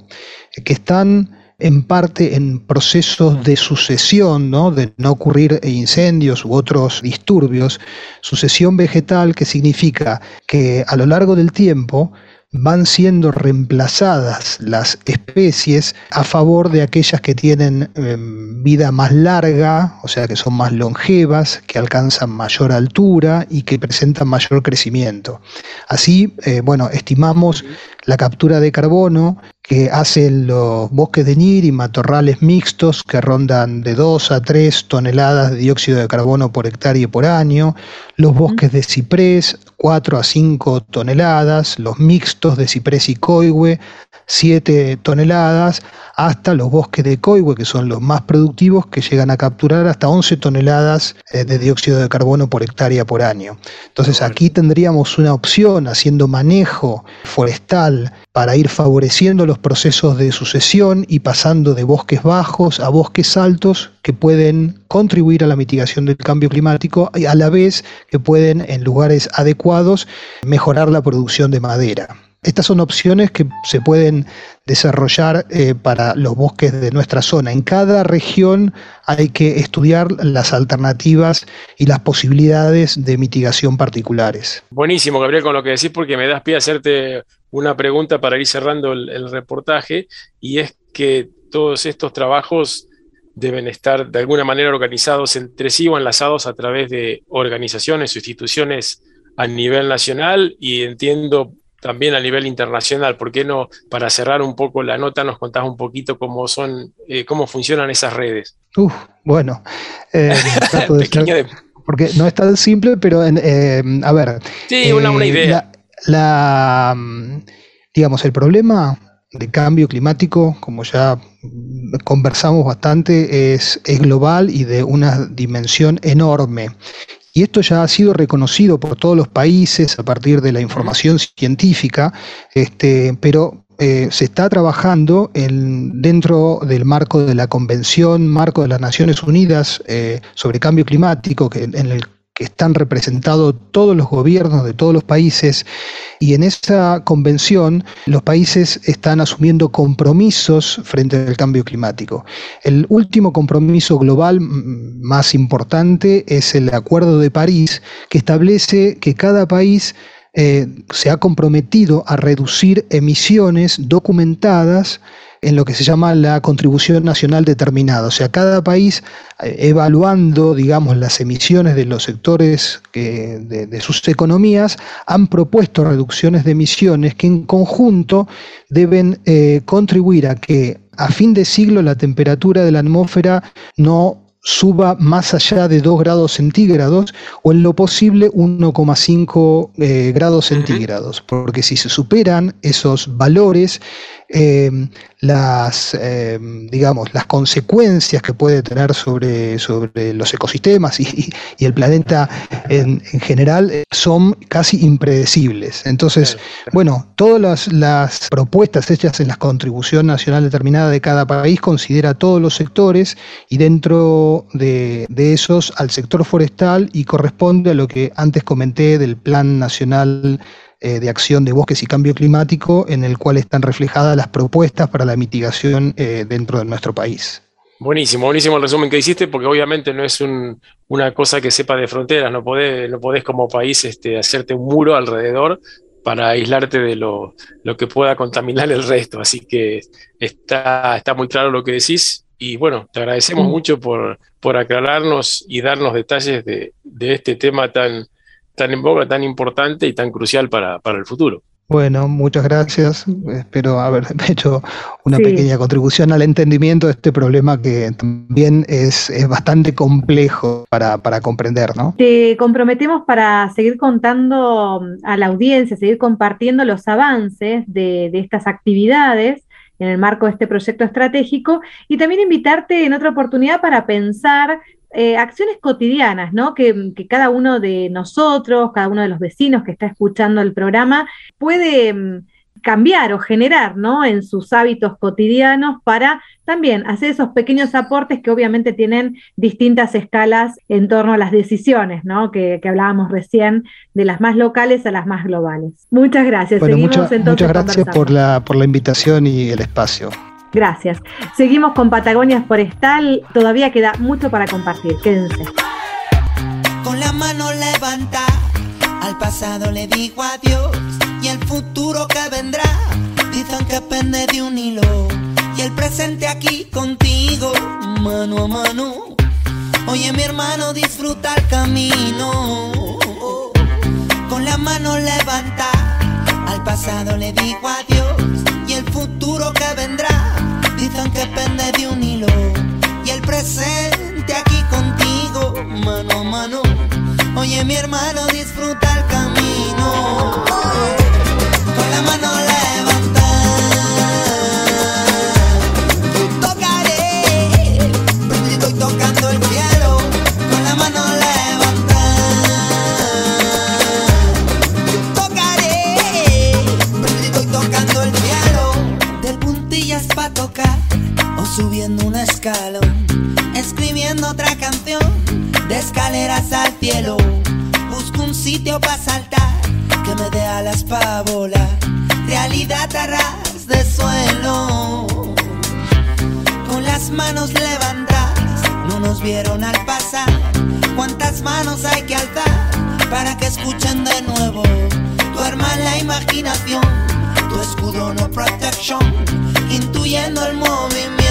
que están en parte en procesos de sucesión, ¿no? de no ocurrir incendios u otros disturbios, sucesión vegetal que significa que a lo largo del tiempo van siendo reemplazadas las especies a favor de aquellas que tienen em, vida más larga, o sea que son más longevas, que alcanzan mayor altura y que presentan mayor crecimiento. Así, eh, bueno, estimamos la captura de carbono que hacen los bosques de NIR y matorrales mixtos que rondan de 2 a 3 toneladas de dióxido de carbono por hectárea por año, los bosques de ciprés 4 a 5 toneladas, los mixtos de ciprés y coihue 7 toneladas, hasta los bosques de coihue, que son los más productivos, que llegan a capturar hasta 11 toneladas eh, de dióxido de carbono por hectárea por año. Entonces aquí tendríamos una opción haciendo manejo forestal para ir favoreciendo los procesos de sucesión y pasando de bosques bajos a bosques altos que pueden contribuir a la mitigación del cambio climático y a la vez que pueden en lugares adecuados mejorar la producción de madera. Estas son opciones que se pueden desarrollar eh, para los bosques de nuestra zona. En cada región hay que estudiar las alternativas y las posibilidades de mitigación particulares. Buenísimo, Gabriel, con lo que decís, porque me das pie a hacerte una pregunta para ir cerrando el, reportaje, y es que todos estos trabajos deben estar de alguna manera organizados entre sí o enlazados a través de organizaciones o instituciones a nivel nacional y entiendo también a nivel internacional. ¿Por qué no, para cerrar un poco la nota, nos contás un poquito cómo son, eh, cómo funcionan esas redes? Uf, bueno, eh, porque no es tan simple, pero eh, a ver. Sí, una, idea. La, digamos, el problema de cambio climático, como ya conversamos bastante, es, es global y de una dimensión enorme. Y esto ya ha sido reconocido por todos los países a partir de la información científica, este, pero eh, se está trabajando en, dentro del marco de la Convención, marco de las Naciones Unidas eh, sobre Cambio Climático, que, en el que están representados todos los gobiernos de todos los países y en esa convención los países están asumiendo compromisos frente al cambio climático. El último compromiso global más importante es el Acuerdo de París que establece que cada país eh, se ha comprometido a reducir emisiones documentadas en lo que se llama la contribución nacional determinada. O sea, cada país eh, evaluando, digamos, las emisiones de los sectores de, sus economías, han propuesto reducciones de emisiones que en conjunto deben eh, contribuir a que a fin de siglo la temperatura de la atmósfera no suba más allá de 2 grados centígrados o en lo posible 1,5 eh, grados centígrados, porque si se superan esos valores, eh, las, eh, digamos, las consecuencias que puede tener sobre, sobre los ecosistemas y, el planeta en, general son casi impredecibles. Entonces, bueno, todas las, propuestas hechas en la contribución nacional determinada de cada país considera todos los sectores y dentro de, esos al sector forestal y corresponde a lo que antes comenté del Plan Nacional eh, de acción de bosques y cambio climático en el cual están reflejadas las propuestas para la mitigación eh, dentro de nuestro país. Buenísimo, buenísimo el resumen que hiciste, porque obviamente no es una cosa que sepa de fronteras, no podés, no podés como país este, hacerte un muro alrededor para aislarte de lo, que pueda contaminar el resto. Así que está, está muy claro lo que decís y bueno, te agradecemos mucho por, por aclararnos y darnos detalles de, este tema tan, tan en boga, tan importante y tan crucial para, para el futuro. Bueno, muchas gracias. Espero haber hecho una pequeña contribución al entendimiento de este problema que también es, bastante complejo para, comprender, ¿no? Te comprometemos para seguir contando a la audiencia, seguir compartiendo los avances de, de estas actividades en el marco de este proyecto estratégico y también invitarte en otra oportunidad para pensar eh, acciones cotidianas, ¿no? Que, cada uno de nosotros, cada uno de los vecinos que está escuchando el programa puede mm, cambiar o generar, ¿no? En sus hábitos cotidianos para también hacer esos pequeños aportes que obviamente tienen distintas escalas en torno a las decisiones, ¿no? Que, hablábamos recién, de las más locales a las más globales. Muchas gracias. Seguimos entonces muchas gracias por la, por la invitación y el espacio. Gracias. Seguimos con Patagonia Forestal. Todavía queda mucho para compartir. Quédense. Con la mano levanta, al pasado le digo adiós. Y el futuro que vendrá, dicen que pende de un hilo. Y el presente aquí contigo, mano a mano. Oye, mi hermano, disfruta el camino. Con la mano levanta, al pasado le digo adiós. Y el futuro que vendrá Dicen que pende de un hilo y el presente aquí contigo, mano a mano. Oye, mi hermano, disfruta el camino. Con la mano levanta. Tocaré, estoy tocando el cielo. Con la mano levanta. Tocaré, estoy tocando el cielo. Del puntillas pa' tocar subiendo un escalón, escribiendo otra canción, de escaleras al cielo. Busco un sitio para saltar, que me dé alas para volar, realidad a ras de suelo. Con las manos levantadas, no nos vieron al pasar. ¿Cuántas manos hay que alzar para que escuchen de nuevo? Tu arma la imaginación, tu escudo no protection, intuyendo el movimiento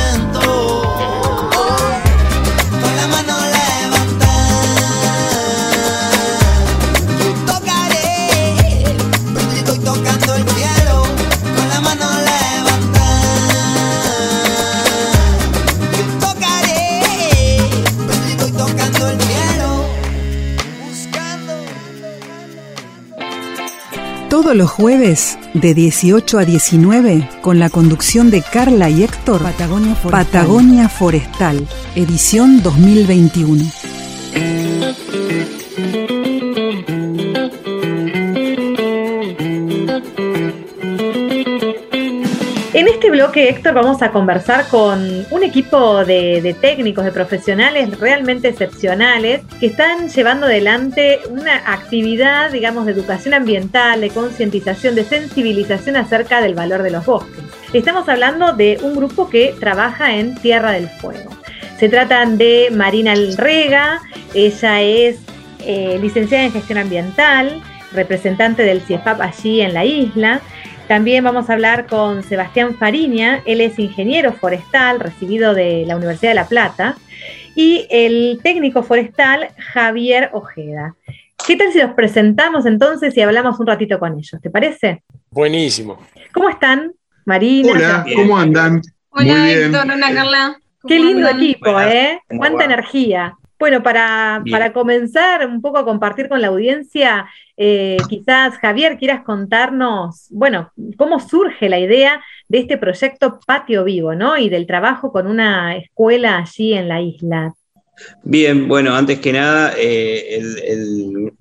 Todos los jueves de 18 a 19 con la conducción de Carla y Héctor Patagonia Forestal, Patagonia Forestal edición 2021. Bloque, Héctor, vamos a conversar con un equipo de, técnicos, de profesionales realmente excepcionales que están llevando adelante una actividad, digamos, de educación ambiental, de concientización, de sensibilización acerca del valor de los bosques. Estamos hablando de un grupo que trabaja en Tierra del Fuego. Se tratan de Marina Rega, ella es eh, licenciada en gestión ambiental, representante del CIEFAP allí en la isla. También vamos a hablar con Sebastián Fariña, él es ingeniero forestal, recibido de la Universidad de La Plata, y el técnico forestal Javier Ojeda. ¿Qué tal si los presentamos entonces y hablamos un ratito con ellos? ¿Te parece? Buenísimo. ¿Cómo están, Marina? Hola, ¿cómo andan? Hola, Héctor, hola, Carla. Qué lindo equipo, ¿eh? Cuánta energía. Bueno, para, para, comenzar un poco a compartir con la audiencia, eh, quizás Javier quieras contarnos, bueno, cómo surge la idea de este proyecto Patio Vivo, ¿no? Y del trabajo con una escuela allí en la isla. Bien, bueno, antes que nada, eh,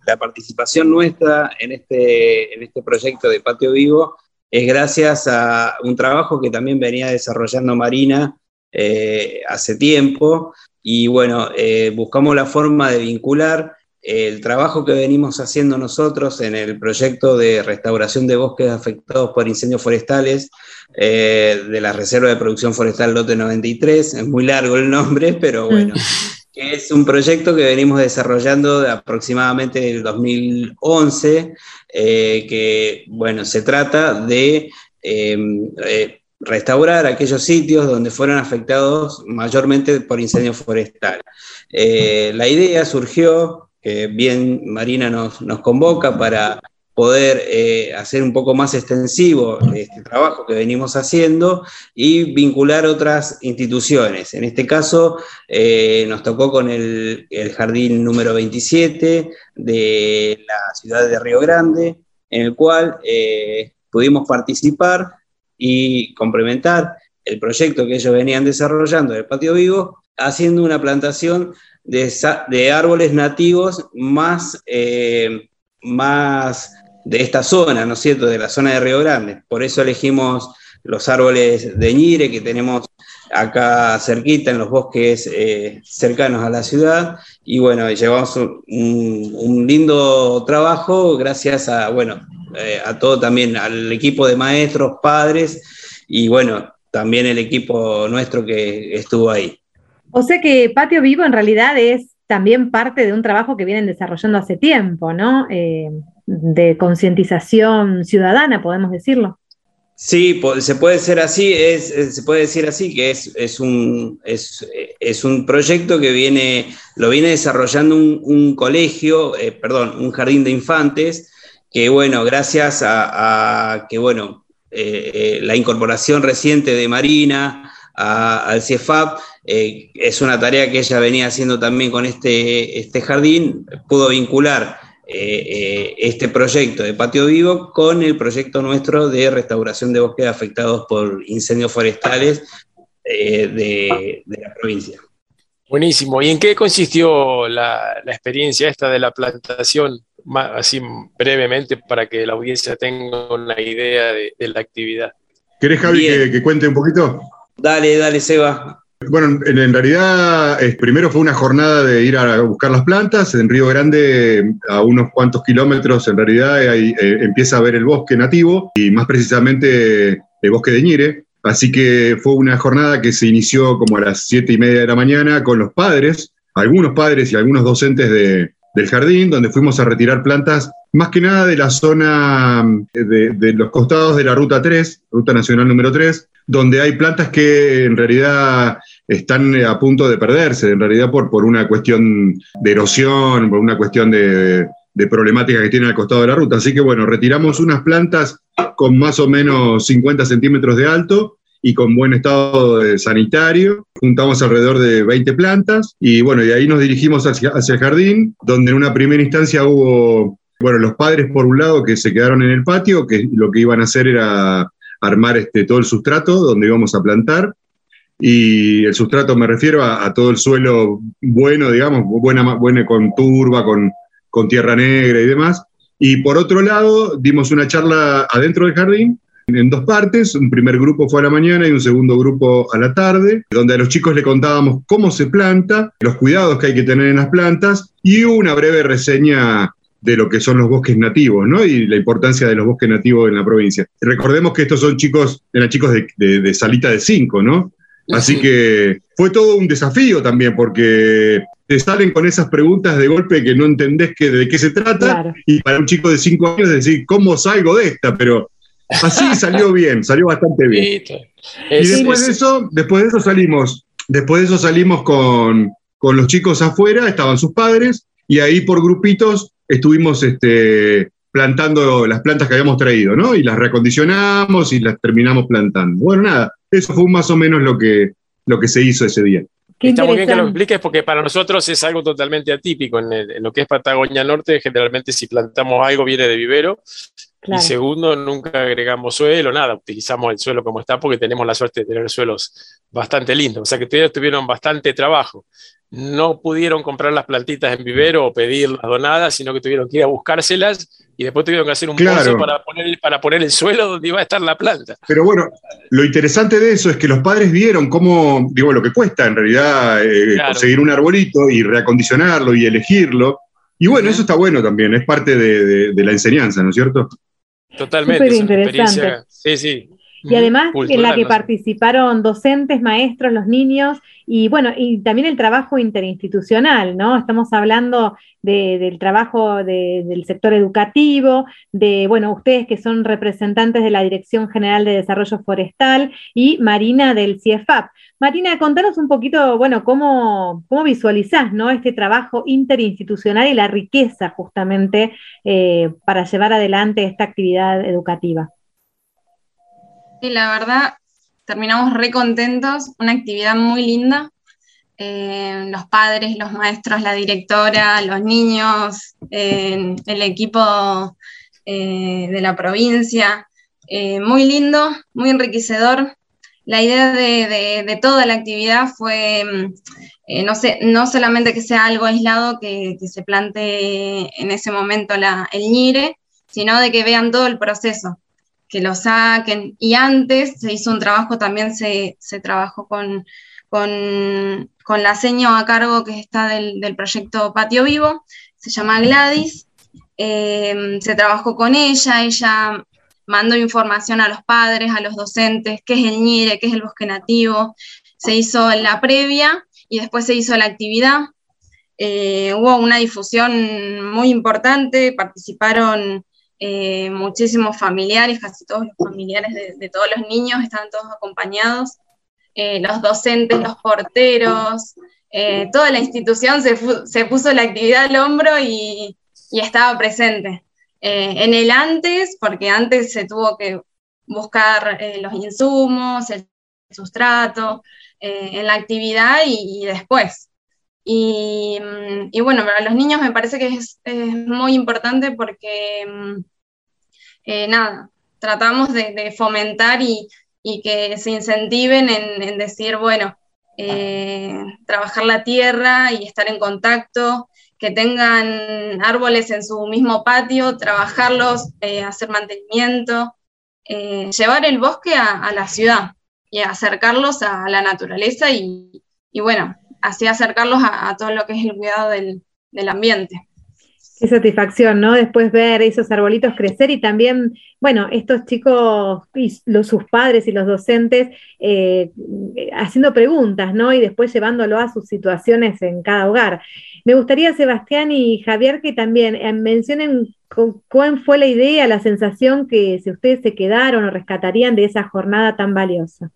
la participación nuestra en este, en este proyecto de Patio Vivo es gracias a un trabajo que también venía desarrollando Marina eh, hace tiempo y bueno, buscamos la forma de vincular el trabajo que venimos haciendo nosotros en el proyecto de restauración de bosques afectados por incendios forestales eh, de la Reserva de Producción Forestal Lote 93, es muy largo el nombre, pero mm. bueno, es un proyecto que venimos desarrollando de aproximadamente el 2011, eh, que bueno, se trata de eh, restaurar aquellos sitios donde fueron afectados mayormente por incendios forestales. la idea surgió que bien Marina nos, convoca para poder eh, hacer un poco más extensivo este trabajo que venimos haciendo y vincular otras instituciones. En este caso, eh, nos tocó con el, jardín número 27 de la ciudad de Río Grande, en el cual eh, pudimos participar y complementar el proyecto que ellos venían desarrollando del patio vivo, haciendo una plantación de, árboles nativos más, eh, más de esta zona, ¿no es cierto?, de la zona de Río Grande. Por eso elegimos los árboles de ñire que tenemos acá cerquita en los bosques eh, cercanos a la ciudad y bueno, llevamos un, lindo trabajo gracias a, bueno, eh, a todo también, al equipo de maestros, padres y bueno, también el equipo nuestro que estuvo ahí. O sea que Patio Vivo en realidad es también parte de un trabajo que vienen desarrollando hace tiempo, ¿no? Eh, de concientización ciudadana, podemos decirlo. Sí, se puede ser así, es, se puede decir así, que es, un, es, un proyecto que viene, lo viene desarrollando un, colegio, eh, perdón, un jardín de infantes, que bueno, gracias a, que bueno, eh, la incorporación reciente de Marina al CIEFAP, eh, es una tarea que ella venía haciendo también con este, este jardín, pudo vincular eh, eh, este proyecto de patio vivo con el proyecto nuestro de restauración de bosques afectados por incendios forestales de, la provincia. Buenísimo. ¿Y en qué consistió la, experiencia esta de la plantación? Así brevemente para que la audiencia tenga una idea de, la actividad. ¿Querés, Javi, que, que, cuente un poquito? Dale, dale, Seba. Bueno, en, realidad, primero fue una jornada de ir a buscar las plantas. En Río Grande, a unos cuantos kilómetros, en realidad, ahí, eh, empieza a ver el bosque nativo y más precisamente el bosque de Ñire. Así que fue una jornada que se inició como a las siete y media de la mañana con los padres, algunos padres y algunos docentes del jardín, donde fuimos a retirar plantas más que nada de la zona de, de, los costados de la Ruta 3, Ruta Nacional número 3, donde hay plantas que en realidad están a punto de perderse, en realidad por, por una cuestión de erosión, por una cuestión de, problemática que tiene al costado de la ruta. Así que bueno, retiramos unas plantas con más o menos 50 centímetros de alto y con buen estado sanitario. Juntamos alrededor de 20 plantas y bueno, y ahí nos dirigimos hacia, hacia, el jardín, donde en una primera instancia hubo, bueno, los padres por un lado que se quedaron en el patio, que lo que iban a hacer era armar este, todo el sustrato donde íbamos a plantar. Y el sustrato me refiero a, todo el suelo bueno, digamos, buena, buena con turba, con, con tierra negra y demás. Y por otro lado, dimos una charla adentro del jardín en dos partes. Un primer grupo fue a la mañana y un segundo grupo a la tarde, donde a los chicos le contábamos cómo se planta, los cuidados que hay que tener en las plantas y una breve reseña de lo que son los bosques nativos, ¿no? Y la importancia de los bosques nativos en la provincia. Recordemos que estos son chicos, eran chicos de, salita de cinco, ¿no? Así que fue todo un desafío también, porque te salen con esas preguntas de golpe que no entendés que, de qué se trata, y para un chico de cinco años decir, ¿cómo salgo de esta? Pero así salió bien, salió bastante bien. y después de eso, después de eso salimos, después de eso salimos con, con los chicos afuera, estaban sus padres, y ahí por grupitos estuvimos este, plantando las plantas que habíamos traído, ¿no? Y las reacondicionamos y las terminamos plantando. Bueno, nada, eso fue más o menos lo que, lo que se hizo ese día. Está muy bien que lo expliques porque para nosotros es algo totalmente atípico. En, lo que es Patagonia Norte, generalmente si plantamos algo viene de vivero. Y segundo, nunca agregamos suelo, nada, utilizamos el suelo como está porque tenemos la suerte de tener suelos bastante lindos. O sea que ustedes tuvieron bastante trabajo no pudieron comprar las plantitas en vivero o pedirlas donadas, sino que tuvieron que ir a buscárselas y después tuvieron que hacer un pozo para poner, para poner el suelo donde iba a estar la planta. Pero bueno, lo interesante de eso es que los padres vieron cómo, digo, lo que cuesta en realidad eh, conseguir un arbolito y reacondicionarlo y elegirlo. Y bueno, eso está bueno también, es parte de, la enseñanza, ¿no es cierto? Totalmente. Súper interesante. Sí, sí. Y además en la que participaron docentes, maestros, los niños y bueno, y también el trabajo interinstitucional, ¿no? Estamos hablando del trabajo del sector educativo, de, bueno, ustedes que son representantes de la Dirección General de Desarrollo Forestal y Marina del CIEFAP. Marina, contanos un poquito, bueno, cómo, cómo visualizás, ¿no? Este trabajo interinstitucional y la riqueza justamente eh, para llevar adelante esta actividad educativa. La verdad, terminamos re contentos, una actividad muy linda. Eh, los padres, los maestros, la directora, los niños, el equipo eh, de la provincia. Eh, muy lindo, muy enriquecedor. La idea de, toda la actividad fue, no, sé, no solamente que sea algo aislado, que, se plantee en ese momento la, el ñire, sino de que vean todo el proceso que lo saquen. Y antes se hizo un trabajo, también se, trabajó con, con, la seño a cargo que está del, proyecto Patio Vivo, se llama Gladys. Eh, se trabajó con ella, ella mandó información a los padres, a los docentes, qué es el ñire, qué es el bosque nativo. Se hizo la previa y después se hizo la actividad. Eh, hubo una difusión muy importante, participaron eh, muchísimos familiares, casi todos los familiares de, todos los niños están todos acompañados, eh, los docentes, los porteros, eh, toda la institución se, puso la actividad al hombro y, estaba presente. en el antes, porque antes se tuvo que buscar los insumos, el sustrato, en la actividad y, después. Y, bueno, para los niños me parece que es, es muy importante porque mm, eh, nada, tratamos de, fomentar y, que se incentiven en, decir, bueno, eh, trabajar la tierra y estar en contacto, que tengan árboles en su mismo patio, trabajarlos, eh, hacer mantenimiento, llevar el bosque a, la ciudad y acercarlos a la naturaleza y, bueno, así acercarlos a, todo lo que es el cuidado del ambiente. Qué satisfacción, ¿no? Después ver esos arbolitos crecer y también, bueno, estos chicos y sus padres y los docentes eh, haciendo preguntas, ¿no? Y después llevándolo a sus situaciones en cada hogar. Me gustaría, Sebastián y Javier, que también eh, mencionen cuál fue la idea, la sensación que si ustedes se quedaron o rescatarían de esa jornada tan valiosa.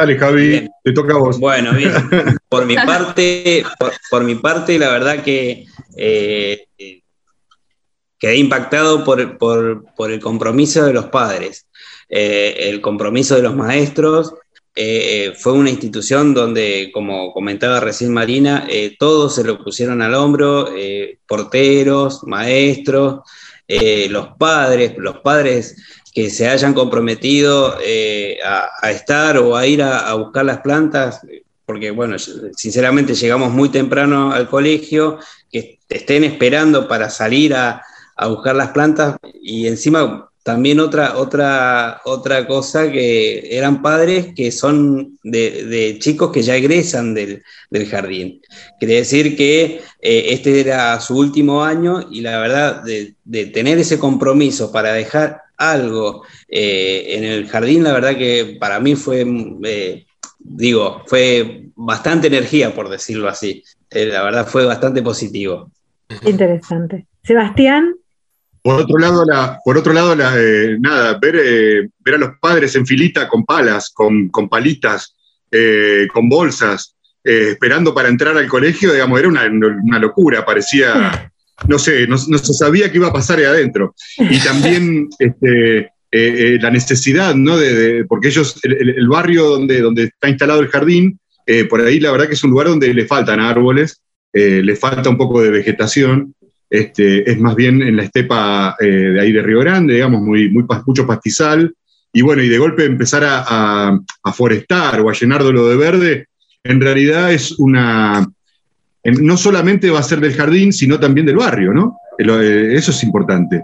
Dale, Javi, te toca a vos. Bueno, bien. Por mi parte, por, mi parte, la verdad que eh, quedé impactado por, el compromiso de los padres, eh, el compromiso de los maestros. Eh, fue una institución donde, como comentaba recién Marina, todos se lo pusieron al hombro, porteros, maestros, los padres, los padres que se hayan comprometido eh, a, estar o a ir a, buscar las plantas, porque bueno, sinceramente llegamos muy temprano al colegio, que estén esperando para salir a, buscar las plantas y encima también otra, otra, otra cosa que eran padres que son de, chicos que ya egresan del, jardín. Quiere decir que eh, este era su último año y la verdad de tener ese compromiso para dejar algo eh, en el jardín, la verdad que para mí fue, eh, digo, fue bastante energía, por decirlo así. Eh, la verdad fue bastante positivo. Interesante. Sebastián. Por otro lado, la, por otro lado nada, ver, ver a los padres en filita con palas, con, con palitas, con bolsas, esperando para entrar al colegio, digamos, era una, una locura, parecía no sé, no, se sabía qué iba a pasar ahí adentro. Y también este, eh, eh, la necesidad, ¿no? De, porque ellos, el, barrio donde, donde está instalado el jardín, eh, por ahí la verdad que es un lugar donde le faltan árboles, le falta un poco de vegetación. Este, es más bien en la estepa de ahí de Río Grande, digamos, muy, muy, mucho pastizal. Y bueno, y de golpe empezar a, a forestar o a llenarlo de verde, en realidad es una, no solamente va a ser del jardín, sino también del barrio, ¿no? Eh, eso es importante.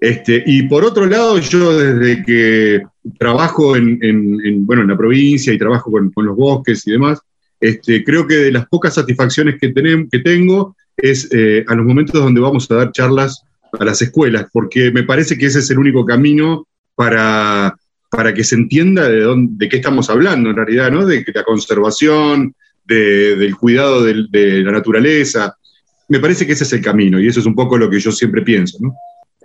Este, y por otro lado, yo desde que trabajo en, bueno, en la provincia y trabajo con, los bosques y demás, este, creo que de las pocas satisfacciones que, tenemos, que tengo es eh, a los momentos donde vamos a dar charlas a las escuelas, porque me parece que ese es el único camino para, para que se entienda de, dónde, de qué estamos hablando en realidad, ¿no? De la conservación, del cuidado de, de la naturaleza. Me parece que ese es el camino y eso es un poco lo que yo siempre pienso, ¿no?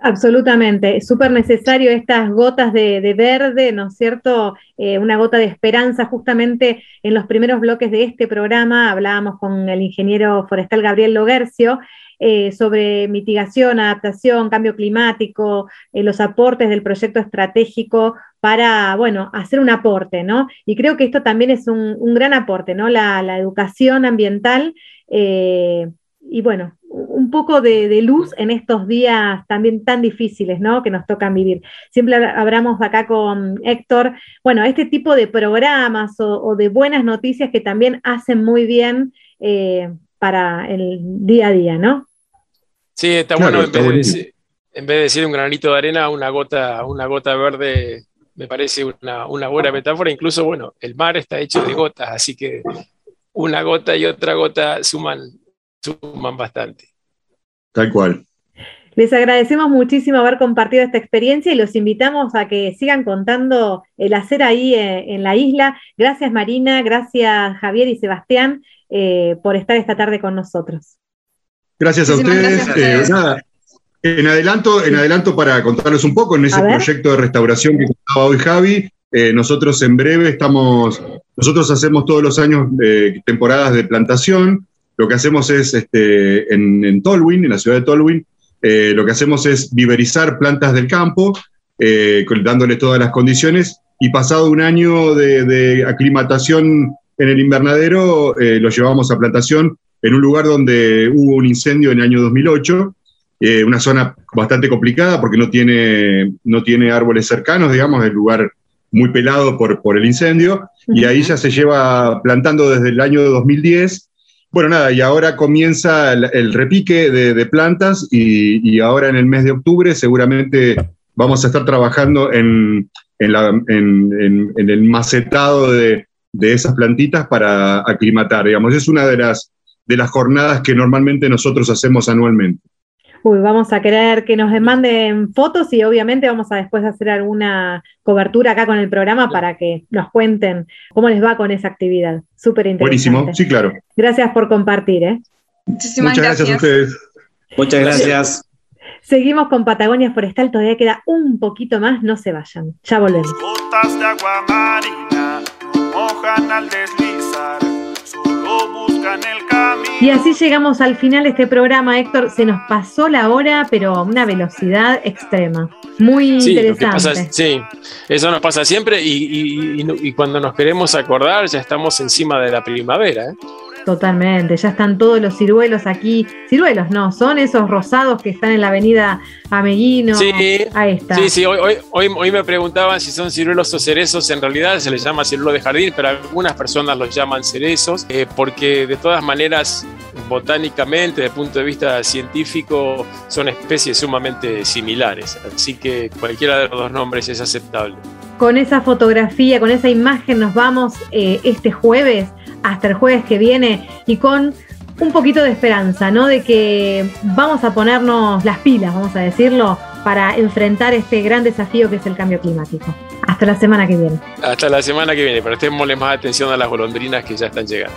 Absolutamente, súper necesario estas gotas de, verde, ¿no es cierto? Eh, una gota de esperanza. Justamente en los primeros bloques de este programa hablábamos con el ingeniero forestal Gabriel Logercio eh, sobre mitigación, adaptación, cambio climático, eh, los aportes del proyecto estratégico para, bueno, hacer un aporte, ¿no? Y creo que esto también es un, gran aporte, ¿no? La, la educación ambiental y bueno, un poco de, luz en estos días también tan difíciles, ¿no? Que nos tocan vivir. Siempre hablamos acá con Héctor, bueno, este tipo de programas o, de buenas noticias que también hacen muy bien eh, para el día a día, ¿no? Sí, está bueno, en, vez de decir, en, vez de decir, un granito de arena, una gota, una gota verde, me parece una, una buena metáfora. Incluso, bueno, el mar está hecho de gotas, así que una gota y otra gota suman suman bastante. Tal cual. Les agradecemos muchísimo haber compartido esta experiencia y los invitamos a que sigan contando el hacer ahí eh, en la isla. Gracias Marina, gracias Javier y Sebastián eh, por estar esta tarde con nosotros. Gracias a ustedes. Eh, en adelanto, en adelanto para contarles un poco en ese proyecto de restauración que contaba hoy Javi, nosotros en breve estamos, nosotros hacemos todos los años temporadas de plantación lo que hacemos es, este, en, Tolwyn, en la ciudad de Tolwyn, eh, lo que hacemos es viverizar plantas del campo, eh, dándoles todas las condiciones, y pasado un año de, aclimatación en el invernadero, eh, lo llevamos a plantación en un lugar donde hubo un incendio en el año 2008, una zona bastante complicada porque no tiene, no tiene árboles cercanos, digamos, el lugar muy pelado por, por el incendio, y ahí ya se lleva plantando desde el año 2010 bueno, nada, y ahora comienza el, repique de, plantas y, ahora en el mes de octubre seguramente vamos a estar trabajando en, el macetado de, esas plantitas para aclimatar, digamos. Es una de las, de las jornadas que normalmente nosotros hacemos anualmente. Uy, vamos a querer que nos manden fotos y obviamente vamos a después hacer alguna cobertura acá con el programa para que nos cuenten cómo les va con esa actividad. Súper interesante. Buenísimo, sí, claro. Gracias por compartir. ¿eh? Muchísimas Muchas gracias. a ustedes. Muchas gracias. Seguimos con Patagonia Forestal, todavía queda un poquito más, no se vayan. Ya volvemos. Gotas de agua marina mojan al deslizar, buscan el y así llegamos al final de este programa, Héctor. Se nos pasó la hora, pero a una velocidad extrema. Muy interesante. sí, eso nos pasa siempre y, cuando nos queremos acordar ya estamos encima de la primavera. ¿eh? Totalmente, ya están todos los ciruelos aquí. Ciruelos no, son esos rosados que están en la avenida Ameguino. Sí, ahí está. Sí, sí, hoy, hoy, hoy, me preguntaban si son ciruelos o cerezos. En realidad se les llama ciruelo de jardín, pero algunas personas los llaman cerezos, eh, porque de todas maneras, botánicamente, desde el punto de vista científico, son especies sumamente similares. Así que cualquiera de los dos nombres es aceptable. Con esa fotografía, con esa imagen, nos vamos eh, este jueves hasta el jueves que viene y con un poquito de esperanza, ¿no? De que vamos a ponernos las pilas, vamos a decirlo, para enfrentar este gran desafío que es el cambio climático. Hasta la semana que viene. Hasta la semana que viene, pero estémosle más atención a las golondrinas que ya están llegando.